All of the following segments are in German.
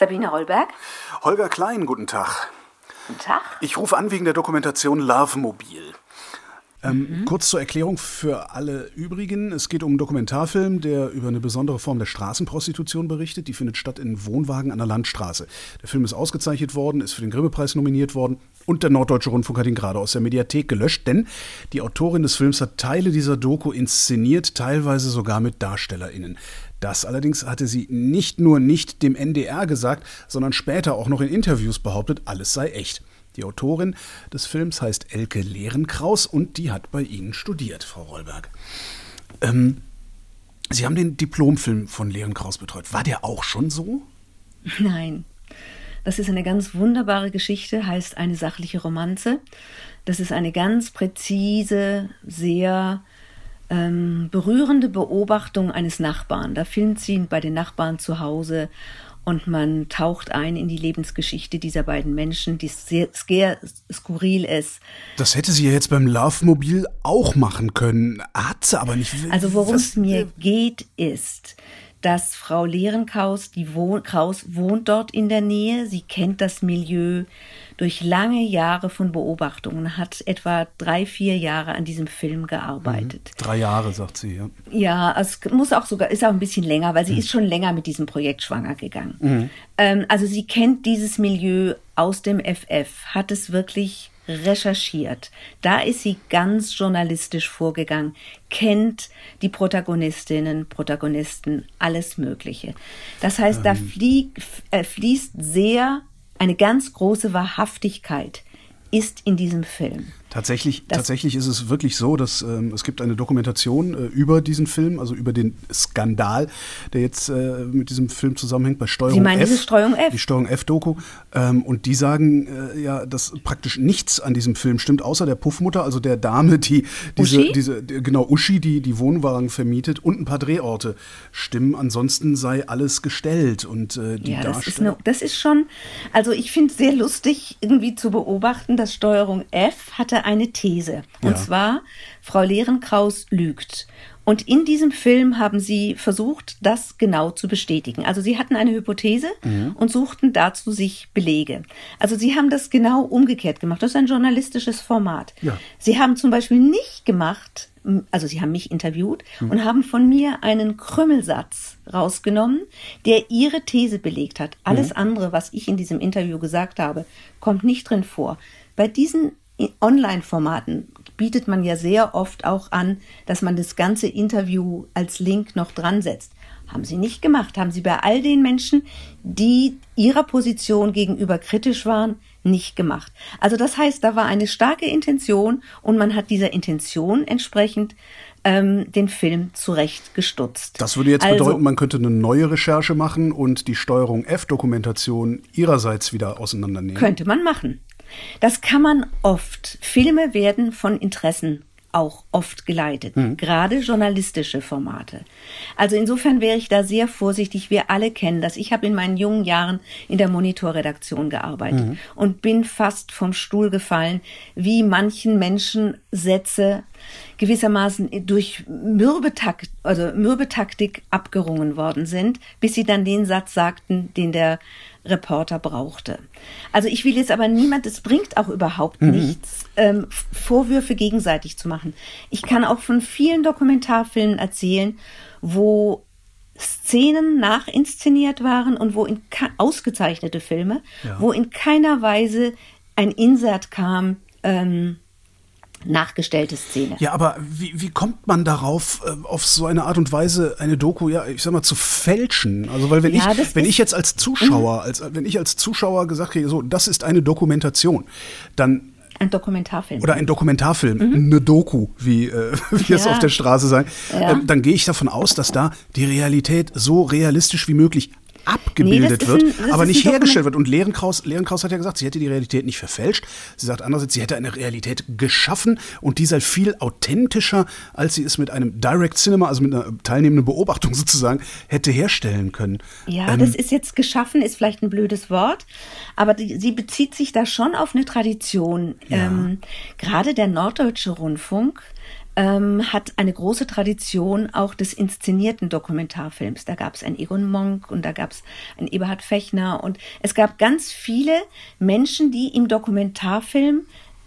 Sabine Rollberg. Holger Klein, guten Tag. Guten Tag. Ich rufe an wegen der Dokumentation Love Mobil. Ähm, mhm. Kurz zur Erklärung für alle übrigen. Es geht um einen Dokumentarfilm, der über eine besondere Form der Straßenprostitution berichtet. Die findet statt in Wohnwagen an der Landstraße. Der Film ist ausgezeichnet worden, ist für den Grimme-Preis nominiert worden und der Norddeutsche Rundfunk hat ihn gerade aus der Mediathek gelöscht, denn die Autorin des Films hat Teile dieser Doku inszeniert, teilweise sogar mit DarstellerInnen. Das allerdings hatte sie nicht nur nicht dem NDR gesagt, sondern später auch noch in Interviews behauptet, alles sei echt. Die Autorin des Films heißt Elke Lehrenkraus und die hat bei Ihnen studiert, Frau Rollberg. Ähm, sie haben den Diplomfilm von Lehrenkraus betreut. War der auch schon so? Nein. Das ist eine ganz wunderbare Geschichte, heißt eine sachliche Romanze. Das ist eine ganz präzise, sehr ähm, berührende Beobachtung eines Nachbarn. Da filmt sie bei den Nachbarn zu Hause und man taucht ein in die Lebensgeschichte dieser beiden Menschen, die sehr, sehr skurril ist. Das hätte sie ja jetzt beim Love-Mobil auch machen können, hat sie aber nicht. Also worum es mir geht, ist, dass Frau Lehrenkraus, die Wohn Kraus wohnt dort in der Nähe, sie kennt das Milieu, durch lange Jahre von Beobachtungen, hat etwa drei, vier Jahre an diesem Film gearbeitet. Mhm. Drei Jahre, sagt sie, ja. Ja, es muss auch sogar, ist auch ein bisschen länger, weil sie mhm. ist schon länger mit diesem Projekt schwanger gegangen. Mhm. Ähm, also sie kennt dieses Milieu aus dem FF, hat es wirklich recherchiert. Da ist sie ganz journalistisch vorgegangen, kennt die Protagonistinnen, Protagonisten, alles Mögliche. Das heißt, ähm. da flieg, äh, fließt sehr eine ganz große Wahrhaftigkeit ist in diesem Film. Tatsächlich, tatsächlich ist es wirklich so, dass ähm, es gibt eine Dokumentation äh, über diesen Film, also über den Skandal, der jetzt äh, mit diesem Film zusammenhängt bei Steuerung Sie meinen F. Diese Steuerung F? Die Steuerung F-Doku. Ähm, und die sagen äh, ja, dass praktisch nichts an diesem Film stimmt, außer der Puffmutter, also der Dame, die diese, Uschi? diese genau Uschi, die die Wohnwagen vermietet und ein paar Drehorte stimmen. Ansonsten sei alles gestellt und äh, die ja, das ist, ne, das ist schon, also ich finde es sehr lustig irgendwie zu beobachten, dass Steuerung F hatte eine These. Und ja. zwar, Frau Lehrenkraus lügt. Und in diesem Film haben sie versucht, das genau zu bestätigen. Also sie hatten eine Hypothese mhm. und suchten dazu sich Belege. Also sie haben das genau umgekehrt gemacht. Das ist ein journalistisches Format. Ja. Sie haben zum Beispiel nicht gemacht, also sie haben mich interviewt mhm. und haben von mir einen Krümmelsatz rausgenommen, der ihre These belegt hat. Alles mhm. andere, was ich in diesem Interview gesagt habe, kommt nicht drin vor. Bei diesen Online-Formaten bietet man ja sehr oft auch an, dass man das ganze Interview als Link noch dran setzt. Haben sie nicht gemacht, haben sie bei all den Menschen, die ihrer Position gegenüber kritisch waren, nicht gemacht. Also das heißt, da war eine starke Intention und man hat dieser Intention entsprechend ähm, den Film zurecht gestutzt. Das würde jetzt also, bedeuten, man könnte eine neue Recherche machen und die Steuerung F-Dokumentation ihrerseits wieder auseinandernehmen. Könnte man machen. Das kann man oft. Filme werden von Interessen auch oft geleitet, mhm. gerade journalistische Formate. Also insofern wäre ich da sehr vorsichtig. Wir alle kennen das. Ich habe in meinen jungen Jahren in der Monitorredaktion gearbeitet mhm. und bin fast vom Stuhl gefallen, wie manchen Menschen Sätze gewissermaßen durch Mürbetakt, also Mürbetaktik abgerungen worden sind, bis sie dann den Satz sagten, den der Reporter brauchte. Also ich will jetzt aber niemand, es bringt auch überhaupt mhm. nichts, ähm, Vorwürfe gegenseitig zu machen. Ich kann auch von vielen Dokumentarfilmen erzählen, wo Szenen nachinszeniert waren und wo in ausgezeichnete Filme, ja. wo in keiner Weise ein Insert kam, ähm, nachgestellte Szene. Ja, aber wie, wie kommt man darauf, äh, auf so eine Art und Weise eine Doku, ja, ich sag mal, zu fälschen? Also, weil wenn ja, ich, wenn ich jetzt als Zuschauer, mhm. als, wenn ich als Zuschauer gesagt kriege, so, das ist eine Dokumentation, dann ein Dokumentarfilm. Oder ein Dokumentarfilm, mhm. eine Doku, wie äh, wir ja. es auf der Straße sagen. Ja. Ähm, dann gehe ich davon aus, dass da die Realität so realistisch wie möglich abgebildet nee, wird, ein, aber nicht hergestellt wird. Und Lehrenkraus, hat ja gesagt, sie hätte die Realität nicht verfälscht. Sie sagt andererseits, sie hätte eine Realität geschaffen und die sei viel authentischer, als sie es mit einem Direct Cinema, also mit einer teilnehmenden Beobachtung sozusagen, hätte herstellen können. Ja, ähm, das ist jetzt geschaffen, ist vielleicht ein blödes Wort, aber die, sie bezieht sich da schon auf eine Tradition. Ja. Ähm, Gerade der Norddeutsche Rundfunk ähm, hat eine große Tradition auch des inszenierten Dokumentarfilms. Da gab es einen Egon Monk und da gab es einen Eberhard Fechner und es gab ganz viele Menschen, die im Dokumentarfilm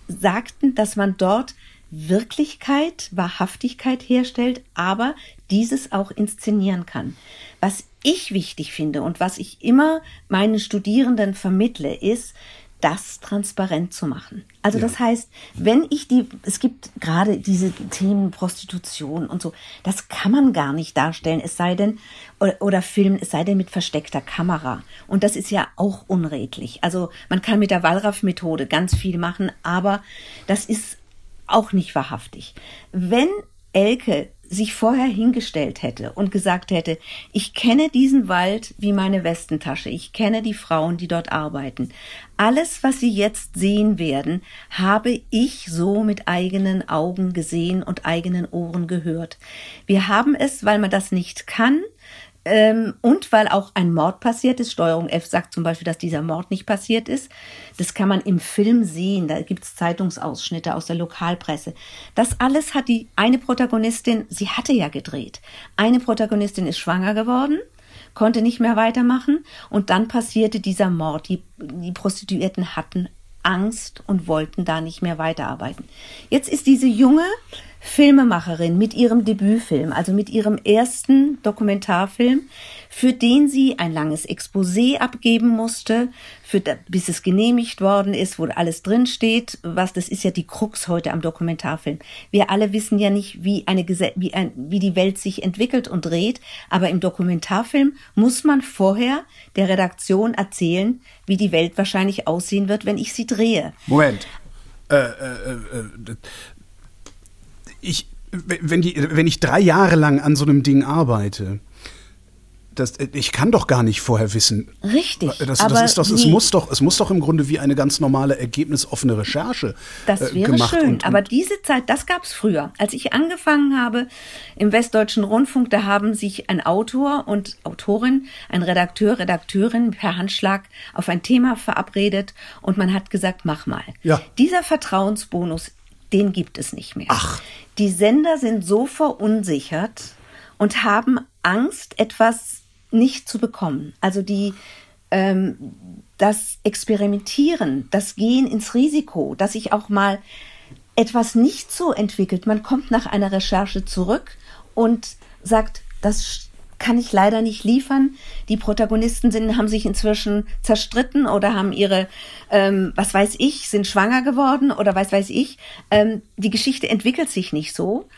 sagten, dass man dort Wirklichkeit, Wahrhaftigkeit herstellt, aber dieses auch inszenieren kann. Was ich wichtig finde und was ich immer meinen Studierenden vermittle, ist, das transparent zu machen. Also ja. das heißt, wenn ich die, es gibt gerade diese Themen Prostitution und so, das kann man gar nicht darstellen, es sei denn, oder, oder filmen, es sei denn mit versteckter Kamera. Und das ist ja auch unredlich. Also man kann mit der Wallraff-Methode ganz viel machen, aber das ist auch nicht wahrhaftig. Wenn Elke sich vorher hingestellt hätte und gesagt hätte, ich kenne diesen Wald wie meine Westentasche, ich kenne die Frauen, die dort arbeiten. Alles, was Sie jetzt sehen werden, habe ich so mit eigenen Augen gesehen und eigenen Ohren gehört. Wir haben es, weil man das nicht kann, ähm, und weil auch ein Mord passiert ist. Steuerung F sagt zum Beispiel, dass dieser Mord nicht passiert ist. Das kann man im Film sehen. Da gibt es Zeitungsausschnitte aus der Lokalpresse. Das alles hat die eine Protagonistin, sie hatte ja gedreht. Eine Protagonistin ist schwanger geworden konnte nicht mehr weitermachen und dann passierte dieser Mord. Die, die Prostituierten hatten Angst und wollten da nicht mehr weiterarbeiten. Jetzt ist diese junge Filmemacherin mit ihrem Debütfilm, also mit ihrem ersten Dokumentarfilm, für den sie ein langes Exposé abgeben musste, für, bis es genehmigt worden ist, wo alles drinsteht. Was, das ist ja die Krux heute am Dokumentarfilm. Wir alle wissen ja nicht, wie eine, wie, ein, wie die Welt sich entwickelt und dreht, aber im Dokumentarfilm muss man vorher der Redaktion erzählen, wie die Welt wahrscheinlich aussehen wird, wenn ich sie drehe. Moment. Äh, äh, äh, ich, wenn, die, wenn ich drei Jahre lang an so einem Ding arbeite, das, ich kann doch gar nicht vorher wissen. Richtig. Das, das ist doch, es, muss doch, es muss doch im Grunde wie eine ganz normale ergebnisoffene Recherche das äh, wäre gemacht schön, und, aber diese Zeit, das gab es früher. Als ich angefangen habe im Westdeutschen Rundfunk, da haben sich ein Autor und Autorin, ein Redakteur, Redakteurin per Handschlag auf ein Thema verabredet und man hat gesagt, mach mal. Ja. Dieser Vertrauensbonus, den gibt es nicht mehr. Ach. Die Sender sind so verunsichert und haben Angst, etwas nicht zu bekommen. Also die ähm, das Experimentieren, das Gehen ins Risiko, dass sich auch mal etwas nicht so entwickelt. Man kommt nach einer Recherche zurück und sagt, das kann ich leider nicht liefern. Die Protagonisten sind, haben sich inzwischen zerstritten oder haben ihre, ähm, was weiß ich, sind schwanger geworden oder was weiß ich. Ähm, die Geschichte entwickelt sich nicht so.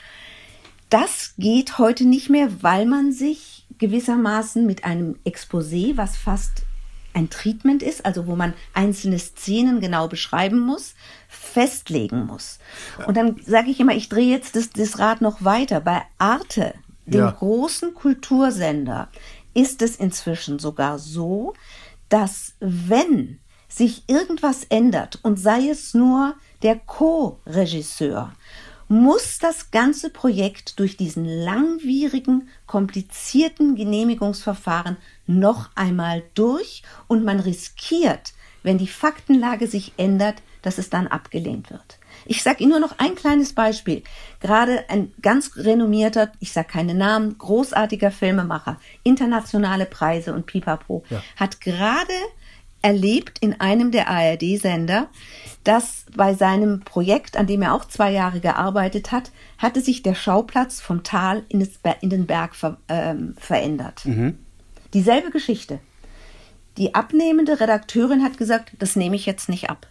Das geht heute nicht mehr, weil man sich gewissermaßen mit einem Exposé, was fast ein Treatment ist, also wo man einzelne Szenen genau beschreiben muss, festlegen muss. Und dann sage ich immer, ich drehe jetzt das, das Rad noch weiter. Bei Arte dem ja. großen Kultursender ist es inzwischen sogar so, dass wenn sich irgendwas ändert und sei es nur der Co-Regisseur, muss das ganze Projekt durch diesen langwierigen, komplizierten Genehmigungsverfahren noch einmal durch und man riskiert, wenn die Faktenlage sich ändert, dass es dann abgelehnt wird. Ich sage Ihnen nur noch ein kleines Beispiel. Gerade ein ganz renommierter, ich sage keine Namen, großartiger Filmemacher, internationale Preise und Pipapo, ja. hat gerade erlebt in einem der ARD-Sender, dass bei seinem Projekt, an dem er auch zwei Jahre gearbeitet hat, hatte sich der Schauplatz vom Tal in, den Berg ver, ähm, verändert. Mhm. Dieselbe Geschichte. Die abnehmende Redakteurin hat gesagt, das nehme ich jetzt nicht ab.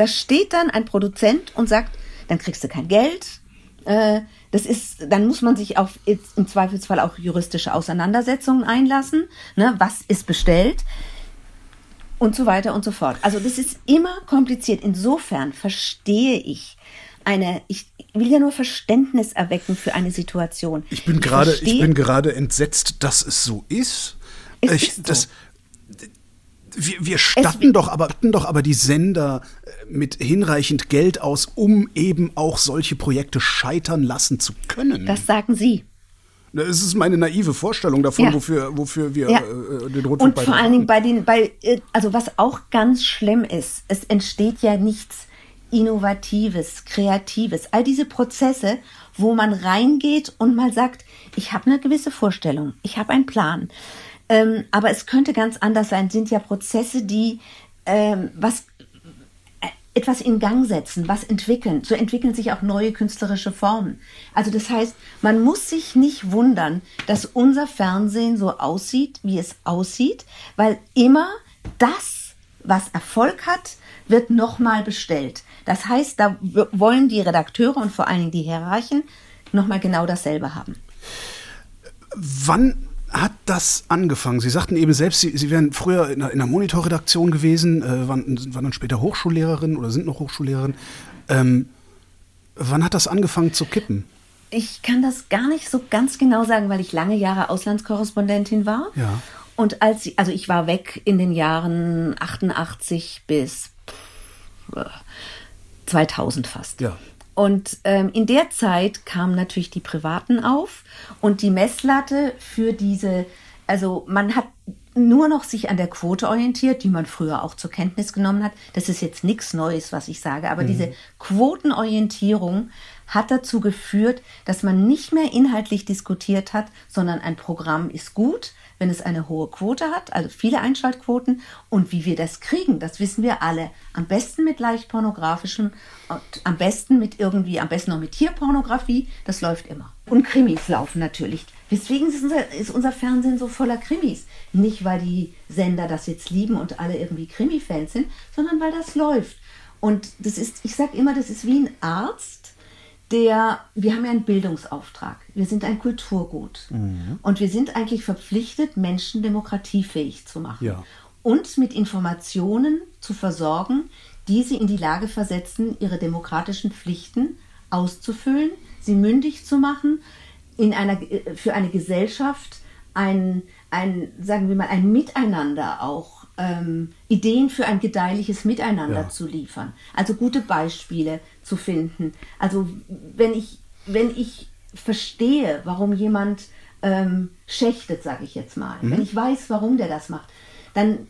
Da steht dann ein Produzent und sagt, dann kriegst du kein Geld. Äh, das ist, dann muss man sich auf im Zweifelsfall auch juristische Auseinandersetzungen einlassen. Ne? Was ist bestellt? Und so weiter und so fort. Also das ist immer kompliziert. Insofern verstehe ich eine, ich will ja nur Verständnis erwecken für eine Situation. Ich bin gerade, ich bin gerade entsetzt, dass es so ist. Es ich, ist so. Das, wir, wir statten doch aber, statten doch aber die Sender äh, mit hinreichend Geld aus, um eben auch solche Projekte scheitern lassen zu können. Das sagen Sie. Das ist meine naive Vorstellung davon, ja. wofür, wofür wir ja. äh, den Rundfunk Und vor allen Dingen bei den, bei, äh, also was auch ganz schlimm ist, es entsteht ja nichts Innovatives, Kreatives, all diese Prozesse, wo man reingeht und mal sagt, ich habe eine gewisse Vorstellung, ich habe einen Plan. Ähm, aber es könnte ganz anders sein, sind ja Prozesse, die ähm, was äh, etwas in Gang setzen, was entwickeln. So entwickeln sich auch neue künstlerische Formen. Also das heißt, man muss sich nicht wundern, dass unser Fernsehen so aussieht, wie es aussieht, weil immer das, was Erfolg hat, wird nochmal bestellt. Das heißt, da wollen die Redakteure und vor allen Dingen die Hierarchen nochmal genau dasselbe haben. Wann hat das angefangen? Sie sagten eben selbst, Sie, Sie wären früher in einer, in einer Monitorredaktion gewesen, äh, waren, waren, dann später Hochschullehrerin oder sind noch Hochschullehrerin. Ähm, wann hat das angefangen zu kippen? Ich kann das gar nicht so ganz genau sagen, weil ich lange Jahre Auslandskorrespondentin war. Ja. Und als ich, also ich war weg in den Jahren 88 bis 2000 fast. Ja. Und ähm, in der Zeit kamen natürlich die Privaten auf und die Messlatte für diese, also man hat nur noch sich an der Quote orientiert, die man früher auch zur Kenntnis genommen hat. Das ist jetzt nichts Neues, was ich sage, aber mhm. diese Quotenorientierung hat dazu geführt, dass man nicht mehr inhaltlich diskutiert hat, sondern ein Programm ist gut, wenn es eine hohe Quote hat, also viele Einschaltquoten. Und wie wir das kriegen, das wissen wir alle. Am besten mit leicht pornografischem und am besten mit irgendwie, am besten noch mit Tierpornografie. Das läuft immer. Und Krimis laufen natürlich. Deswegen ist unser, ist unser Fernsehen so voller Krimis. Nicht, weil die Sender das jetzt lieben und alle irgendwie Krimi-Fans sind, sondern weil das läuft. Und das ist, ich sage immer, das ist wie ein Arzt, der, wir haben ja einen Bildungsauftrag. Wir sind ein Kulturgut. Mhm. Und wir sind eigentlich verpflichtet, Menschen demokratiefähig zu machen. Ja. Und mit Informationen zu versorgen, die sie in die Lage versetzen, ihre demokratischen Pflichten auszufüllen, sie mündig zu machen, in einer, für eine Gesellschaft ein, ein, sagen wir mal, ein Miteinander auch ähm, Ideen für ein gedeihliches Miteinander ja. zu liefern. Also gute Beispiele zu finden. Also wenn ich, wenn ich verstehe, warum jemand ähm, schächtet, sage ich jetzt mal, mhm. wenn ich weiß, warum der das macht, dann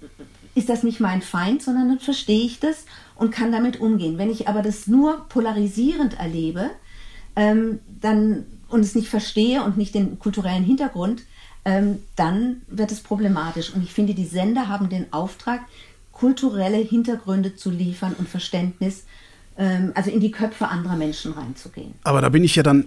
ist das nicht mein Feind, sondern dann verstehe ich das und kann damit umgehen. Wenn ich aber das nur polarisierend erlebe, ähm, dann und es nicht verstehe und nicht den kulturellen Hintergrund, ähm, dann wird es problematisch. Und ich finde, die Sender haben den Auftrag, kulturelle Hintergründe zu liefern und Verständnis, ähm, also in die Köpfe anderer Menschen reinzugehen. Aber da bin ich ja dann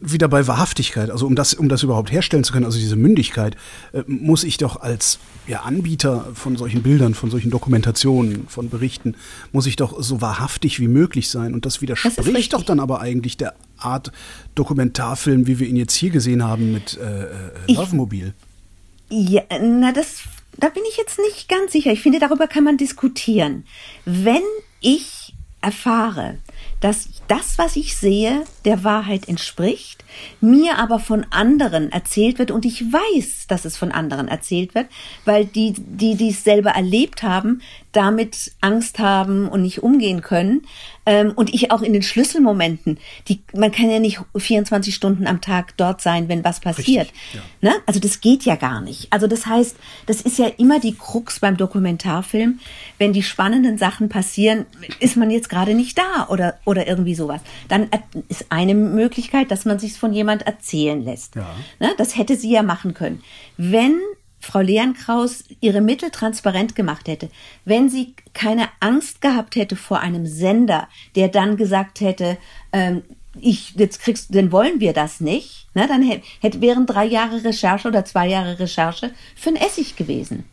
wieder bei Wahrhaftigkeit, also um das, um das überhaupt herstellen zu können, also diese Mündigkeit, äh, muss ich doch als ja, Anbieter von solchen Bildern, von solchen Dokumentationen, von Berichten, muss ich doch so wahrhaftig wie möglich sein. Und das widerspricht das doch dann aber eigentlich der Art Dokumentarfilm, wie wir ihn jetzt hier gesehen haben mit äh, äh Love Mobil. Ja, na, das, da bin ich jetzt nicht ganz sicher. Ich finde, darüber kann man diskutieren. Wenn ich erfahre, dass das, was ich sehe, der Wahrheit entspricht, mir aber von anderen erzählt wird und ich weiß, dass es von anderen erzählt wird, weil die, die dies selber erlebt haben, damit Angst haben und nicht umgehen können. Ähm, und ich auch in den Schlüsselmomenten, die, man kann ja nicht 24 Stunden am Tag dort sein, wenn was passiert. Richtig, ja. ne? Also das geht ja gar nicht. Also das heißt, das ist ja immer die Krux beim Dokumentarfilm. Wenn die spannenden Sachen passieren, ist man jetzt gerade nicht da oder, oder irgendwie sowas. Dann ist eine Möglichkeit, dass man sich von jemand erzählen lässt. Ja. Ne? Das hätte sie ja machen können. Wenn Frau Leankraus ihre Mittel transparent gemacht hätte, wenn sie keine Angst gehabt hätte vor einem Sender, der dann gesagt hätte, ähm, ich, jetzt kriegst, dann wollen wir das nicht, ne, dann hätte, wären drei Jahre Recherche oder zwei Jahre Recherche für ein Essig gewesen.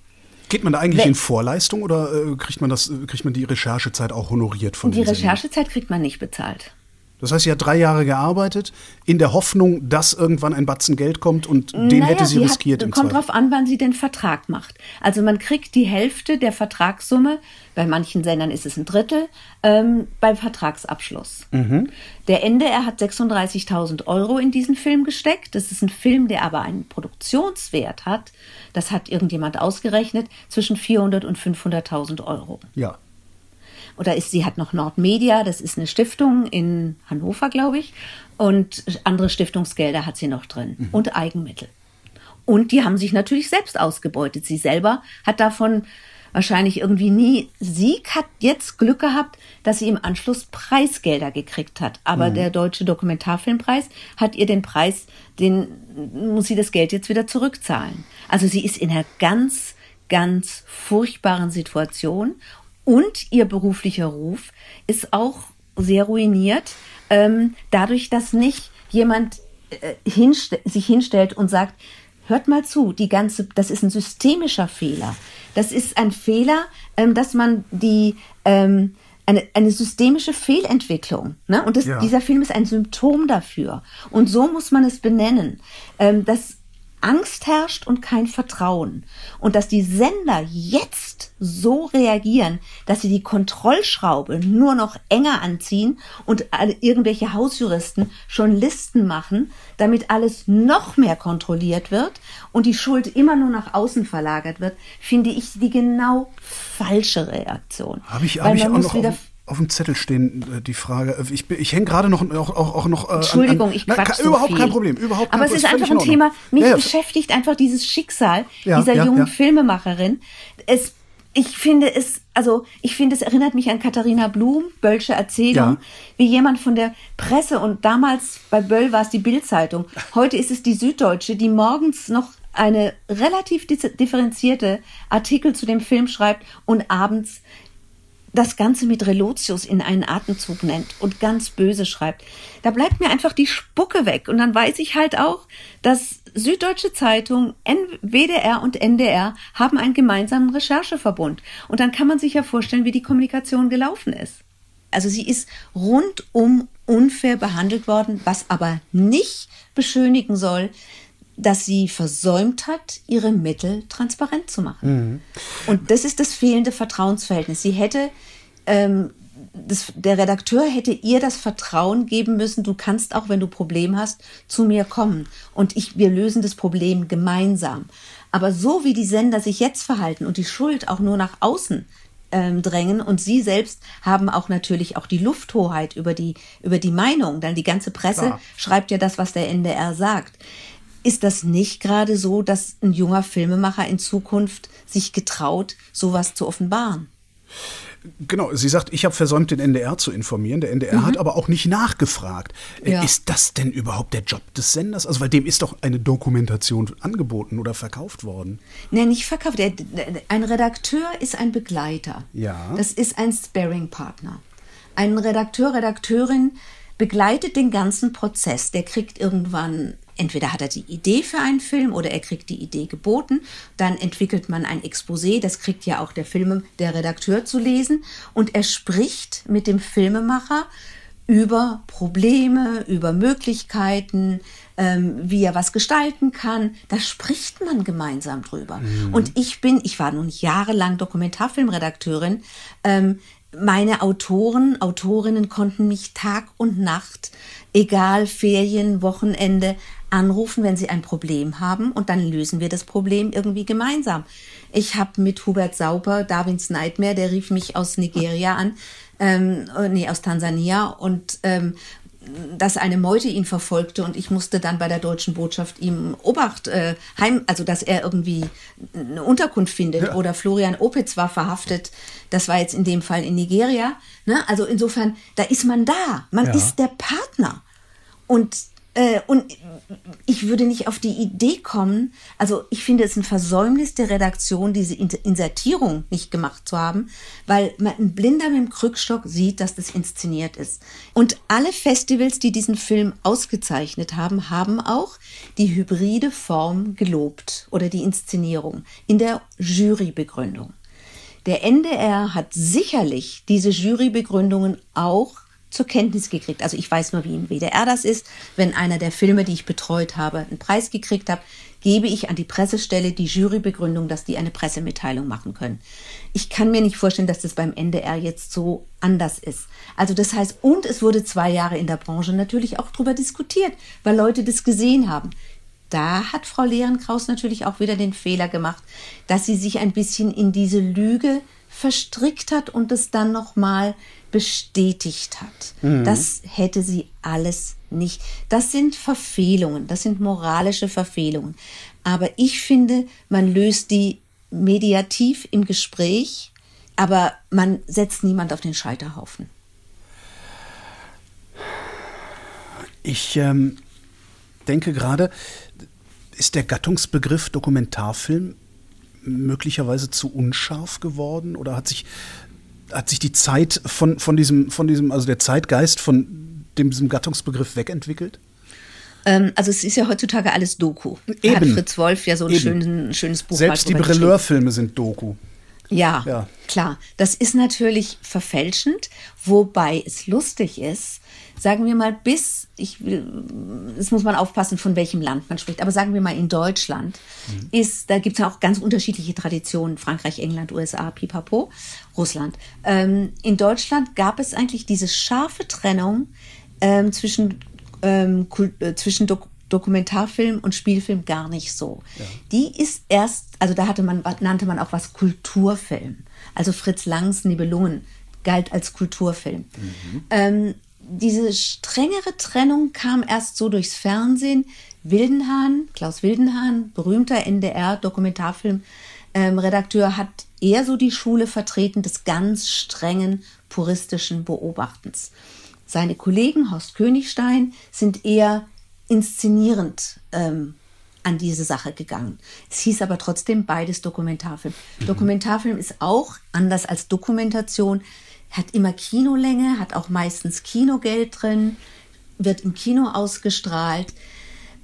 Geht man da eigentlich wenn, in Vorleistung oder äh, kriegt man das, kriegt man die Recherchezeit auch honoriert von Die Recherchezeit kriegt man nicht bezahlt. Das heißt, sie hat drei Jahre gearbeitet, in der Hoffnung, dass irgendwann ein Batzen Geld kommt und den naja, hätte sie, sie riskiert. Hat, kommt drauf an, wann sie den Vertrag macht. Also man kriegt die Hälfte der Vertragssumme, bei manchen Sendern ist es ein Drittel, ähm, beim Vertragsabschluss. Mhm. Der NDR hat 36.000 Euro in diesen Film gesteckt. Das ist ein Film, der aber einen Produktionswert hat. Das hat irgendjemand ausgerechnet, zwischen 400 und 500.000 Euro. Ja oder ist, sie hat noch Nordmedia, das ist eine Stiftung in Hannover, glaube ich. Und andere Stiftungsgelder hat sie noch drin mhm. und Eigenmittel. Und die haben sich natürlich selbst ausgebeutet. Sie selber hat davon wahrscheinlich irgendwie nie. Sie hat jetzt Glück gehabt, dass sie im Anschluss Preisgelder gekriegt hat. Aber mhm. der Deutsche Dokumentarfilmpreis hat ihr den Preis, den muss sie das Geld jetzt wieder zurückzahlen. Also sie ist in einer ganz, ganz furchtbaren Situation und ihr beruflicher Ruf ist auch sehr ruiniert, ähm, dadurch, dass nicht jemand äh, hinst sich hinstellt und sagt, hört mal zu, die ganze, das ist ein systemischer Fehler. Das ist ein Fehler, ähm, dass man die ähm, eine, eine systemische Fehlentwicklung. Ne? Und das, ja. dieser Film ist ein Symptom dafür. Und so muss man es benennen. Ähm, das Angst herrscht und kein Vertrauen. Und dass die Sender jetzt so reagieren, dass sie die Kontrollschraube nur noch enger anziehen und irgendwelche Hausjuristen schon Listen machen, damit alles noch mehr kontrolliert wird und die Schuld immer nur nach außen verlagert wird, finde ich die genau falsche Reaktion. Habe ich, hab ich auch noch auf dem Zettel stehen, äh, die Frage. Ich, ich hänge gerade noch, auch, auch, auch noch. Äh, Entschuldigung, an, ich quatsch na, so Überhaupt viel. kein Problem. Überhaupt kein Aber es ist einfach ein Thema, mich ja, ja. beschäftigt einfach dieses Schicksal ja, dieser jungen Filmemacherin. Es, ich finde es, also ich finde, es erinnert mich an Katharina Blum, Böllsche Erzählung, wie jemand von der Presse und damals bei Böll war es die Bildzeitung, heute ist es die Süddeutsche, die morgens noch eine relativ differenzierte Artikel zu dem Film schreibt und abends das Ganze mit Relotius in einen Atemzug nennt und ganz böse schreibt, da bleibt mir einfach die Spucke weg. Und dann weiß ich halt auch, dass Süddeutsche Zeitung, WDR und NDR haben einen gemeinsamen Rechercheverbund. Und dann kann man sich ja vorstellen, wie die Kommunikation gelaufen ist. Also sie ist rundum unfair behandelt worden, was aber nicht beschönigen soll, dass sie versäumt hat, ihre Mittel transparent zu machen. Mhm. Und das ist das fehlende Vertrauensverhältnis. Sie hätte, ähm, das, der Redakteur hätte ihr das Vertrauen geben müssen, du kannst auch, wenn du Problem hast, zu mir kommen. Und ich, wir lösen das Problem gemeinsam. Aber so wie die Sender sich jetzt verhalten und die Schuld auch nur nach außen ähm, drängen und sie selbst haben auch natürlich auch die Lufthoheit über die über die Meinung, denn die ganze Presse Klar. schreibt ja das, was der NDR sagt. Ist das nicht gerade so, dass ein junger Filmemacher in Zukunft sich getraut, sowas zu offenbaren? Genau, sie sagt, ich habe versäumt, den NDR zu informieren. Der NDR mhm. hat aber auch nicht nachgefragt. Äh, ja. Ist das denn überhaupt der Job des Senders? Also, weil dem ist doch eine Dokumentation angeboten oder verkauft worden. Nein, nicht verkauft. Ein Redakteur ist ein Begleiter. Ja. Das ist ein Sparing-Partner. Ein Redakteur, Redakteurin begleitet den ganzen Prozess. Der kriegt irgendwann Entweder hat er die Idee für einen Film oder er kriegt die Idee geboten. Dann entwickelt man ein Exposé, das kriegt ja auch der Film, der Redakteur zu lesen. Und er spricht mit dem Filmemacher über Probleme, über Möglichkeiten, ähm, wie er was gestalten kann. Da spricht man gemeinsam drüber. Mhm. Und ich bin, ich war nun jahrelang Dokumentarfilmredakteurin. Ähm, meine Autoren, Autorinnen konnten mich Tag und Nacht, egal Ferien, Wochenende, anrufen, wenn sie ein Problem haben und dann lösen wir das Problem irgendwie gemeinsam. Ich habe mit Hubert Sauber, Darwins Nightmare, der rief mich aus Nigeria an, ähm, äh, nee, aus Tansania und ähm, dass eine Meute ihn verfolgte und ich musste dann bei der deutschen Botschaft ihm Obacht äh, heim, also dass er irgendwie eine Unterkunft findet. Ja. Oder Florian Opitz war verhaftet. Das war jetzt in dem Fall in Nigeria. Ne? Also insofern, da ist man da. Man ja. ist der Partner. Und äh, und ich würde nicht auf die Idee kommen, also ich finde es ein Versäumnis der Redaktion, diese Insertierung nicht gemacht zu haben, weil man ein Blinder mit dem Krückstock sieht, dass das inszeniert ist. Und alle Festivals, die diesen Film ausgezeichnet haben, haben auch die hybride Form gelobt oder die Inszenierung in der Jurybegründung. Der NDR hat sicherlich diese Jurybegründungen auch zur Kenntnis gekriegt. Also ich weiß nur, wie im WDR das ist. Wenn einer der Filme, die ich betreut habe, einen Preis gekriegt hat, gebe ich an die Pressestelle die Jurybegründung, dass die eine Pressemitteilung machen können. Ich kann mir nicht vorstellen, dass das beim NDR jetzt so anders ist. Also das heißt, und es wurde zwei Jahre in der Branche natürlich auch darüber diskutiert, weil Leute das gesehen haben. Da hat Frau Lehrenkraus natürlich auch wieder den Fehler gemacht, dass sie sich ein bisschen in diese Lüge verstrickt hat und es dann nochmal bestätigt hat. Mhm. Das hätte sie alles nicht. Das sind Verfehlungen, das sind moralische Verfehlungen. Aber ich finde, man löst die mediativ im Gespräch, aber man setzt niemand auf den Scheiterhaufen. Ich ähm, denke gerade, ist der Gattungsbegriff Dokumentarfilm möglicherweise zu unscharf geworden oder hat sich, hat sich die Zeit von, von, diesem, von diesem, also der Zeitgeist von dem, diesem Gattungsbegriff wegentwickelt? Ähm, also es ist ja heutzutage alles Doku. Eben. Hat Fritz Wolf ja so ein schön, schönes Buch Selbst die Brilleurfilme sind Doku. Ja, ja, klar. Das ist natürlich verfälschend, wobei es lustig ist, sagen wir mal, bis, ich es muss man aufpassen, von welchem Land man spricht, aber sagen wir mal in Deutschland, mhm. ist, da gibt es ja auch ganz unterschiedliche Traditionen, Frankreich, England, USA, Pipapo, Russland. Ähm, in Deutschland gab es eigentlich diese scharfe Trennung ähm, zwischen, ähm, äh, zwischen Dok Dokumentarfilm und Spielfilm gar nicht so. Ja. Die ist erst, also da hatte man, nannte man auch was Kulturfilm. Also Fritz Langs Nibelungen galt als Kulturfilm. Mhm. Ähm, diese strengere Trennung kam erst so durchs Fernsehen. Wildenhahn, Klaus Wildenhahn, berühmter NDR-Dokumentarfilm-Redakteur, ähm, hat eher so die Schule vertreten des ganz strengen puristischen Beobachtens. Seine Kollegen Horst Königstein sind eher inszenierend ähm, an diese Sache gegangen. Es hieß aber trotzdem beides Dokumentarfilm. Mhm. Dokumentarfilm ist auch, anders als Dokumentation, hat immer Kinolänge, hat auch meistens Kinogeld drin, wird im Kino ausgestrahlt.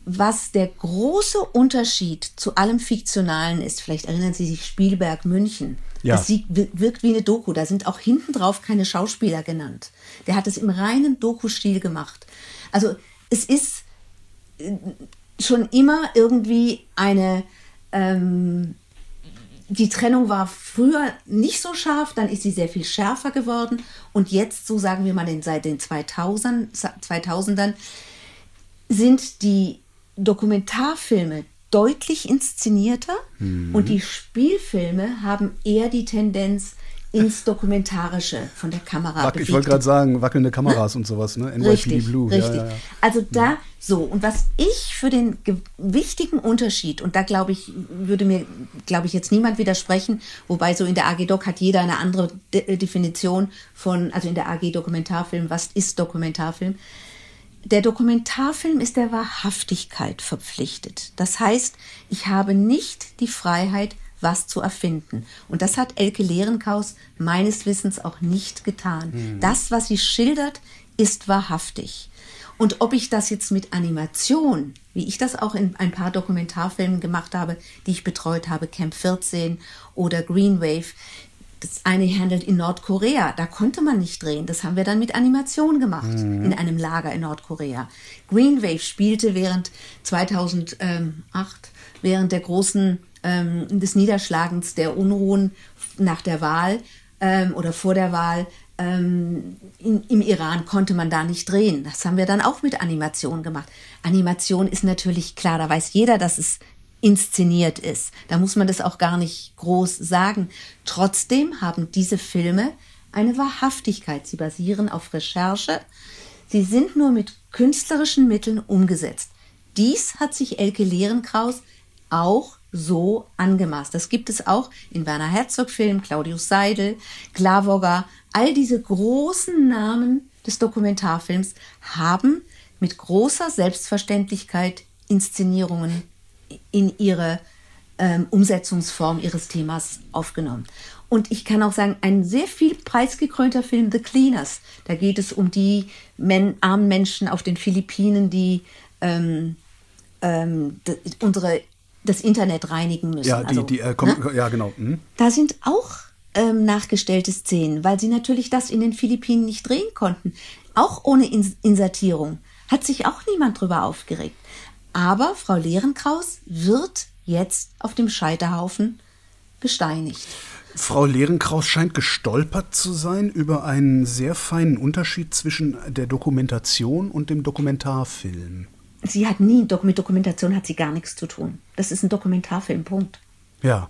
Was der große Unterschied zu allem Fiktionalen ist, vielleicht erinnern Sie sich Spielberg München. Ja. Das wirkt wie eine Doku. Da sind auch hinten drauf keine Schauspieler genannt. Der hat es im reinen Doku-Stil gemacht. Also es ist äh, schon immer irgendwie eine ähm, die Trennung war früher nicht so scharf, dann ist sie sehr viel schärfer geworden und jetzt, so sagen wir mal seit den 2000, 2000ern, sind die Dokumentarfilme deutlich inszenierter mhm. und die Spielfilme haben eher die Tendenz, ins Dokumentarische von der Kamera Wack, Ich wollte gerade sagen, wackelnde Kameras und sowas, ne? NYPD richtig, Blue. Richtig. Ja, ja, ja. Also da so, und was ich für den wichtigen Unterschied, und da glaube ich, würde mir, glaube ich, jetzt niemand widersprechen, wobei so in der AG Doc hat jeder eine andere De äh, Definition von, also in der AG Dokumentarfilm, was ist Dokumentarfilm? Der Dokumentarfilm ist der Wahrhaftigkeit verpflichtet. Das heißt, ich habe nicht die Freiheit, was zu erfinden. Und das hat Elke Lehrenkaus meines Wissens auch nicht getan. Mhm. Das, was sie schildert, ist wahrhaftig. Und ob ich das jetzt mit Animation, wie ich das auch in ein paar Dokumentarfilmen gemacht habe, die ich betreut habe, Camp 14 oder Green Wave, das eine handelt in Nordkorea, da konnte man nicht drehen. Das haben wir dann mit Animation gemacht, mhm. in einem Lager in Nordkorea. Green Wave spielte während 2008, während der großen ähm, des Niederschlagens der Unruhen nach der Wahl ähm, oder vor der Wahl ähm, in, im Iran konnte man da nicht drehen. Das haben wir dann auch mit Animation gemacht. Animation ist natürlich klar, da weiß jeder, dass es inszeniert ist. Da muss man das auch gar nicht groß sagen. Trotzdem haben diese Filme eine Wahrhaftigkeit. Sie basieren auf Recherche. Sie sind nur mit künstlerischen Mitteln umgesetzt. Dies hat sich Elke Lehrenkraus auch so angemaßt. Das gibt es auch in Werner Herzog-Filmen, Claudius Seidel, Glavogger. All diese großen Namen des Dokumentarfilms haben mit großer Selbstverständlichkeit Inszenierungen in ihre ähm, Umsetzungsform ihres Themas aufgenommen. Und ich kann auch sagen, ein sehr viel preisgekrönter Film, The Cleaners. Da geht es um die men armen Menschen auf den Philippinen, die ähm, ähm, unsere das Internet reinigen müssen. Ja, die, also, die, äh, ne? ja genau. Mhm. Da sind auch ähm, nachgestellte Szenen, weil sie natürlich das in den Philippinen nicht drehen konnten. Auch ohne Ins Insertierung. Hat sich auch niemand drüber aufgeregt. Aber Frau Lehrenkraus wird jetzt auf dem Scheiterhaufen gesteinigt. Frau Lehrenkraus scheint gestolpert zu sein über einen sehr feinen Unterschied zwischen der Dokumentation und dem Dokumentarfilm sie hat nie, mit Dokumentation hat sie gar nichts zu tun. Das ist ein Dokumentarfilm, Punkt. Ja.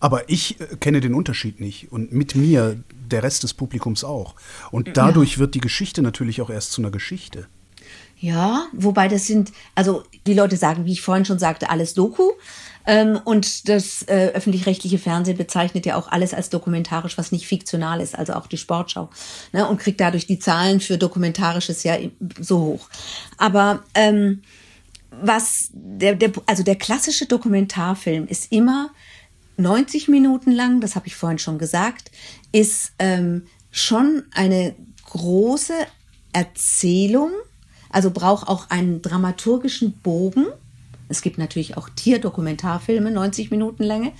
Aber ich äh, kenne den Unterschied nicht und mit mir der Rest des Publikums auch. Und dadurch ja. wird die Geschichte natürlich auch erst zu einer Geschichte. Ja, wobei das sind, also die Leute sagen, wie ich vorhin schon sagte, alles Doku. Ähm, und das äh, öffentlich-rechtliche Fernsehen bezeichnet ja auch alles als dokumentarisch, was nicht fiktional ist, also auch die Sportschau. Ne? Und kriegt dadurch die Zahlen für dokumentarisches ja so hoch. Aber ähm, was der, der, also der klassische Dokumentarfilm ist immer 90 Minuten lang, das habe ich vorhin schon gesagt, ist ähm, schon eine große Erzählung, also braucht auch einen dramaturgischen Bogen. Es gibt natürlich auch Tierdokumentarfilme, 90 Minuten Länge,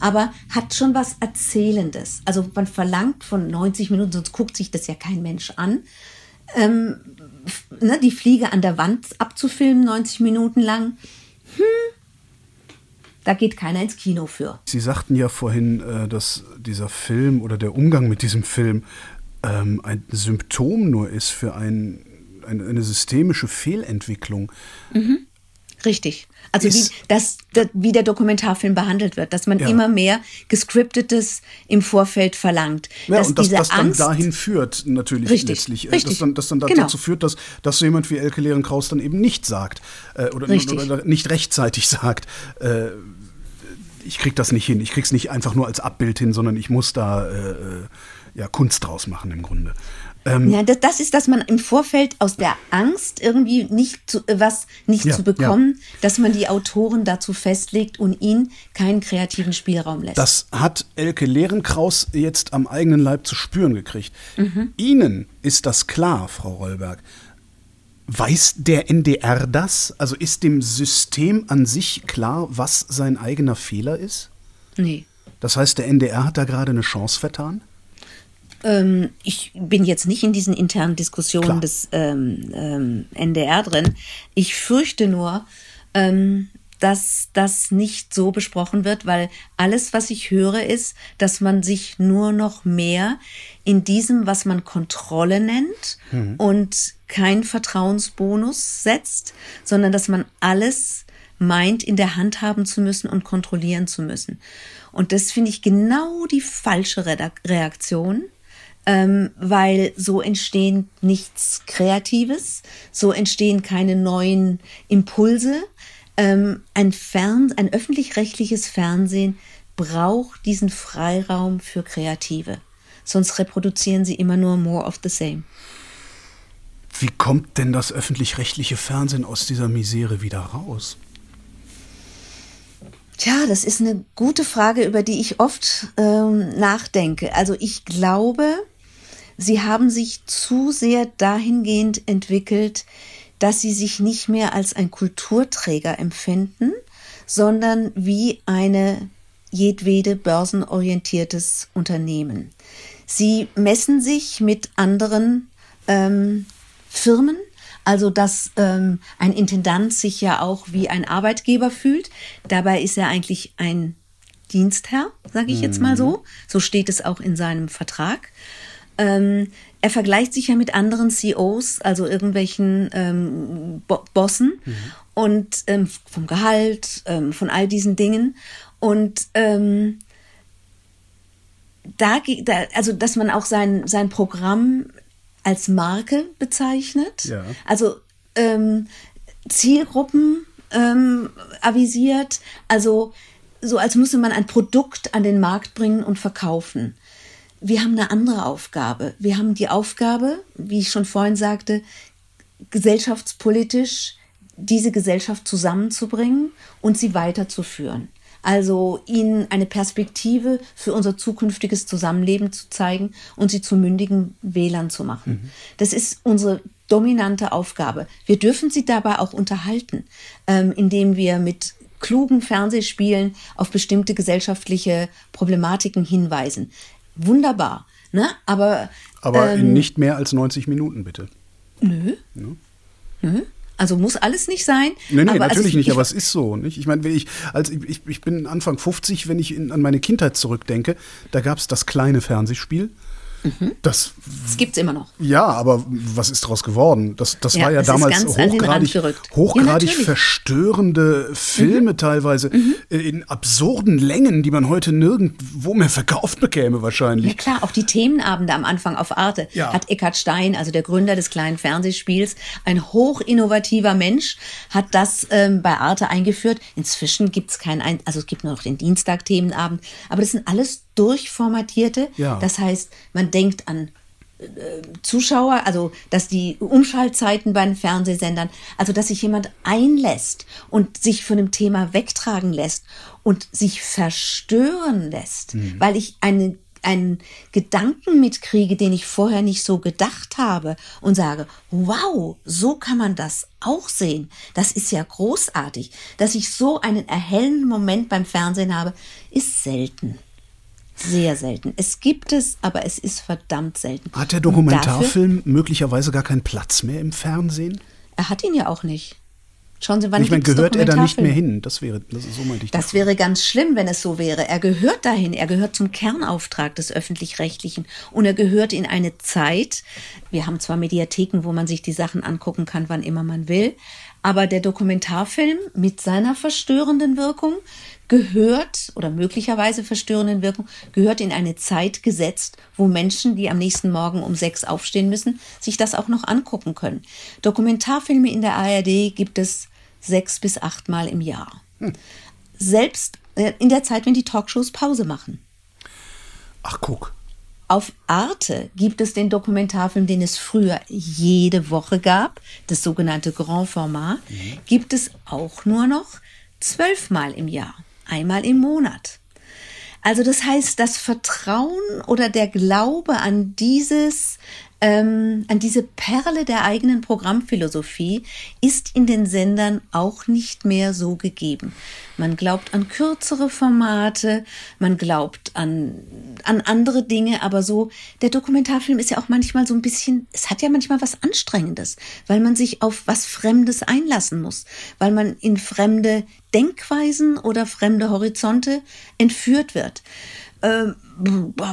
aber hat schon was Erzählendes. Also man verlangt von 90 Minuten, sonst guckt sich das ja kein Mensch an, ähm, ne, die Fliege an der Wand abzufilmen, 90 Minuten lang. Hm, da geht keiner ins Kino für. Sie sagten ja vorhin, äh, dass dieser Film oder der Umgang mit diesem Film ähm, ein Symptom nur ist für ein, eine, eine systemische Fehlentwicklung. Mhm. Richtig. Also wie, das, das, wie der Dokumentarfilm behandelt wird, dass man ja. immer mehr gescriptetes im Vorfeld verlangt. Ja, dass und dass das dann dahin führt, natürlich richtig, letztlich. Äh, richtig. Dass dann, dass dann genau. dazu führt, dass, dass so jemand wie Elke Lehren-Kraus dann eben nicht sagt äh, oder, oder, nicht rechtzeitig sagt, äh, ich krieg das nicht hin, ich krieg's nicht einfach nur als Abbild hin, sondern ich muss da äh, äh ja, Kunst draus machen im Grunde. Ähm, ja, das, das, ist, dass man im Vorfeld aus der Angst irgendwie nicht zu, äh, was nicht ja, zu bekommen, ja. dass man die Autoren dazu festlegt und ihnen keinen kreativen Spielraum lässt. Das hat Elke Lehrenkraus jetzt am eigenen Leib zu spüren gekriegt. Mhm. Ihnen ist das klar, Frau Rollberg. Weiß der NDR das? Also ist dem System an sich klar, was sein eigener Fehler ist? Nee. Das heißt, der NDR hat da gerade eine Chance vertan? Ähm, ich bin jetzt nicht in diesen internen Diskussionen Klar. des ähm, ähm, NDR drin. Ich fürchte nur, ähm, dass das nicht so besprochen wird, weil alles, was ich höre, ist, dass man sich nur noch mehr in diesem, was man Kontrolle nennt mhm. und kein Vertrauensbonus setzt, sondern dass man alles meint, in der Hand haben zu müssen und kontrollieren zu müssen. Und das finde ich genau die falsche Reaktion ähm, weil so entstehen nichts Kreatives, so entstehen keine neuen Impulse. Ähm, ein, Fern ein öffentlich-rechtliches Fernsehen braucht diesen Freiraum für Kreative. Sonst reproduzieren sie immer nur more of the same. Wie kommt denn das öffentlich-rechtliche Fernsehen aus dieser Misere wieder raus? Tja, das ist eine gute Frage, über die ich oft ähm, nachdenke. Also ich glaube, sie haben sich zu sehr dahingehend entwickelt, dass sie sich nicht mehr als ein Kulturträger empfinden, sondern wie eine jedwede börsenorientiertes Unternehmen. Sie messen sich mit anderen ähm, Firmen, also, dass ähm, ein Intendant sich ja auch wie ein Arbeitgeber fühlt. Dabei ist er eigentlich ein Dienstherr, sage ich jetzt mal so. Mhm. So steht es auch in seinem Vertrag. Ähm, er vergleicht sich ja mit anderen CEOs, also irgendwelchen ähm, Bo Bossen mhm. und ähm, vom Gehalt, ähm, von all diesen Dingen. Und ähm, da, da, also dass man auch sein, sein Programm als Marke bezeichnet. Ja. Also ähm, Zielgruppen ähm, avisiert, also so als müsse man ein Produkt an den Markt bringen und verkaufen. Wir haben eine andere Aufgabe. Wir haben die Aufgabe, wie ich schon vorhin sagte, gesellschaftspolitisch diese Gesellschaft zusammenzubringen und sie weiterzuführen. Also ihnen eine Perspektive für unser zukünftiges Zusammenleben zu zeigen und sie zu mündigen Wählern zu machen. Mhm. Das ist unsere dominante Aufgabe. Wir dürfen sie dabei auch unterhalten, ähm, indem wir mit klugen Fernsehspielen auf bestimmte gesellschaftliche Problematiken hinweisen. Wunderbar, ne? Aber, Aber ähm, in nicht mehr als 90 Minuten, bitte. Nö. Ja. Nö. Also muss alles nicht sein. Nee, nee, natürlich also, nicht, aber es ist so. Nicht? Ich meine, ich, als ich, ich bin Anfang 50, wenn ich in, an meine Kindheit zurückdenke, da gab es das kleine Fernsehspiel. Mhm. Das, das gibt es immer noch. Ja, aber was ist daraus geworden? Das, das ja, war ja damals hochgradig, hochgradig ja, verstörende Filme mhm. teilweise mhm. Äh, in absurden Längen, die man heute nirgendwo mehr verkauft bekäme wahrscheinlich. Ja klar, auch die Themenabende am Anfang auf Arte ja. hat Eckhard Stein, also der Gründer des kleinen Fernsehspiels, ein hochinnovativer Mensch, hat das ähm, bei Arte eingeführt. Inzwischen gibt es keinen, also es gibt nur noch den Dienstag-Themenabend, aber das sind alles durchformatierte. Ja. Das heißt, man denkt an äh, Zuschauer, also dass die Umschaltzeiten bei den Fernsehsendern, also dass sich jemand einlässt und sich von dem Thema wegtragen lässt und sich verstören lässt, mhm. weil ich eine einen Gedanken mitkriege, den ich vorher nicht so gedacht habe und sage, wow, so kann man das auch sehen. Das ist ja großartig. Dass ich so einen erhellenden Moment beim Fernsehen habe, ist selten. Sehr selten. Es gibt es, aber es ist verdammt selten. Hat der Dokumentarfilm dafür, möglicherweise gar keinen Platz mehr im Fernsehen? Er hat ihn ja auch nicht. Schauen Sie, wann ich meine, gehört er da nicht mehr hin? Das wäre, das so meinte ich. Das wäre ganz schlimm, wenn es so wäre. Er gehört dahin. Er gehört zum Kernauftrag des öffentlich-rechtlichen und er gehört in eine Zeit. Wir haben zwar Mediatheken, wo man sich die Sachen angucken kann, wann immer man will, aber der Dokumentarfilm mit seiner verstörenden Wirkung gehört oder möglicherweise verstörenden Wirkung gehört in eine Zeit gesetzt, wo Menschen, die am nächsten Morgen um sechs aufstehen müssen, sich das auch noch angucken können. Dokumentarfilme in der ARD gibt es sechs bis achtmal im Jahr. Hm. Selbst äh, in der Zeit, wenn die Talkshows Pause machen. Ach, guck. Auf Arte gibt es den Dokumentarfilm, den es früher jede Woche gab, das sogenannte Grand Format, mhm. gibt es auch nur noch zwölfmal im Jahr einmal im Monat. Also das heißt, das Vertrauen oder der Glaube an dieses ähm, an diese Perle der eigenen Programmphilosophie ist in den Sendern auch nicht mehr so gegeben. Man glaubt an kürzere Formate, man glaubt an, an andere Dinge, aber so, der Dokumentarfilm ist ja auch manchmal so ein bisschen, es hat ja manchmal was Anstrengendes, weil man sich auf was Fremdes einlassen muss, weil man in fremde Denkweisen oder fremde Horizonte entführt wird. Ähm,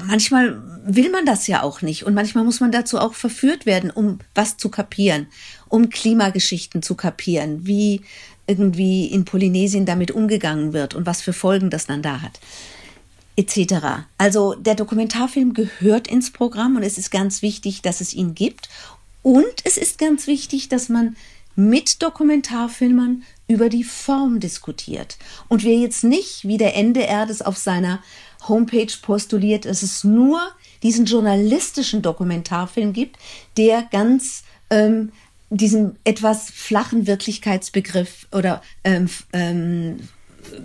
manchmal will man das ja auch nicht. Und manchmal muss man dazu auch verführt werden, um was zu kapieren, um Klimageschichten zu kapieren, wie irgendwie in Polynesien damit umgegangen wird und was für Folgen das dann da hat etc. Also der Dokumentarfilm gehört ins Programm und es ist ganz wichtig, dass es ihn gibt. Und es ist ganz wichtig, dass man mit Dokumentarfilmern über die Form diskutiert. Und wir jetzt nicht, wie der NDR das auf seiner Homepage postuliert, dass es nur diesen journalistischen Dokumentarfilm gibt, der ganz ähm, diesem etwas flachen Wirklichkeitsbegriff oder ähm, ähm,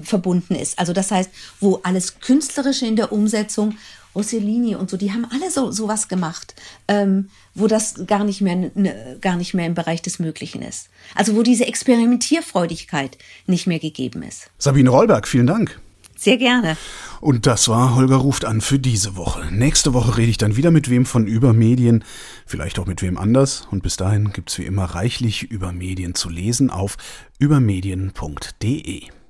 verbunden ist. Also das heißt, wo alles Künstlerische in der Umsetzung, Rossellini und so, die haben alle so sowas gemacht, ähm, wo das gar nicht mehr ne, gar nicht mehr im Bereich des Möglichen ist. Also wo diese Experimentierfreudigkeit nicht mehr gegeben ist. Sabine Rollberg, vielen Dank. Sehr gerne. Und das war Holger ruft an für diese Woche. Nächste Woche rede ich dann wieder mit wem von Übermedien, vielleicht auch mit wem anders. Und bis dahin gibt's wie immer reichlich über Medien zu lesen auf übermedien.de.